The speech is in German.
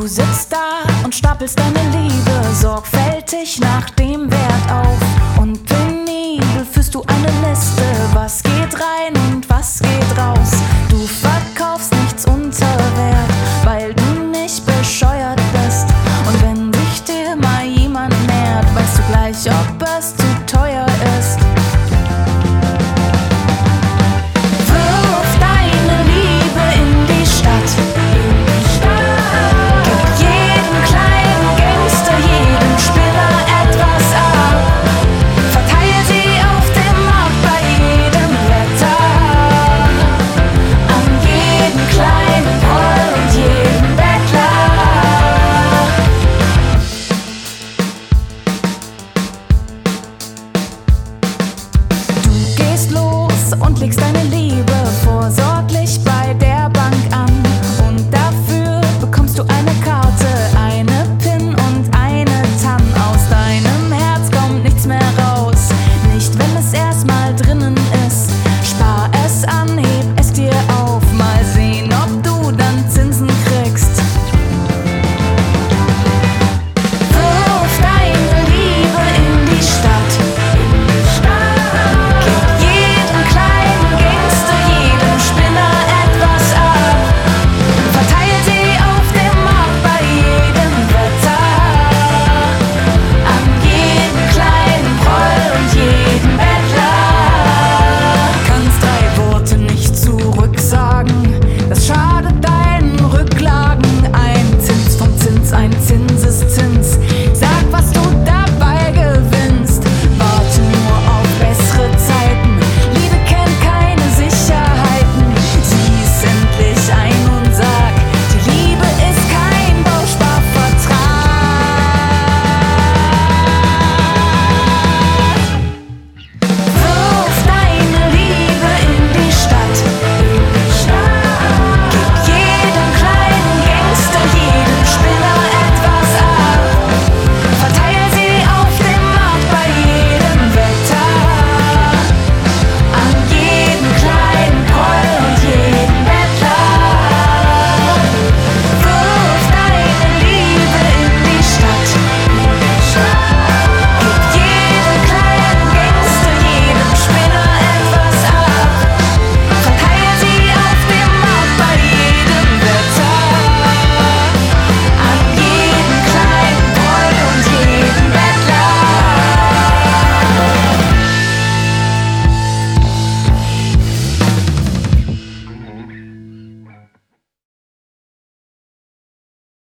Du sitzt da und stapelst deine Liebe sorgfältig nach dem Wert auf. Liebst deine Liebe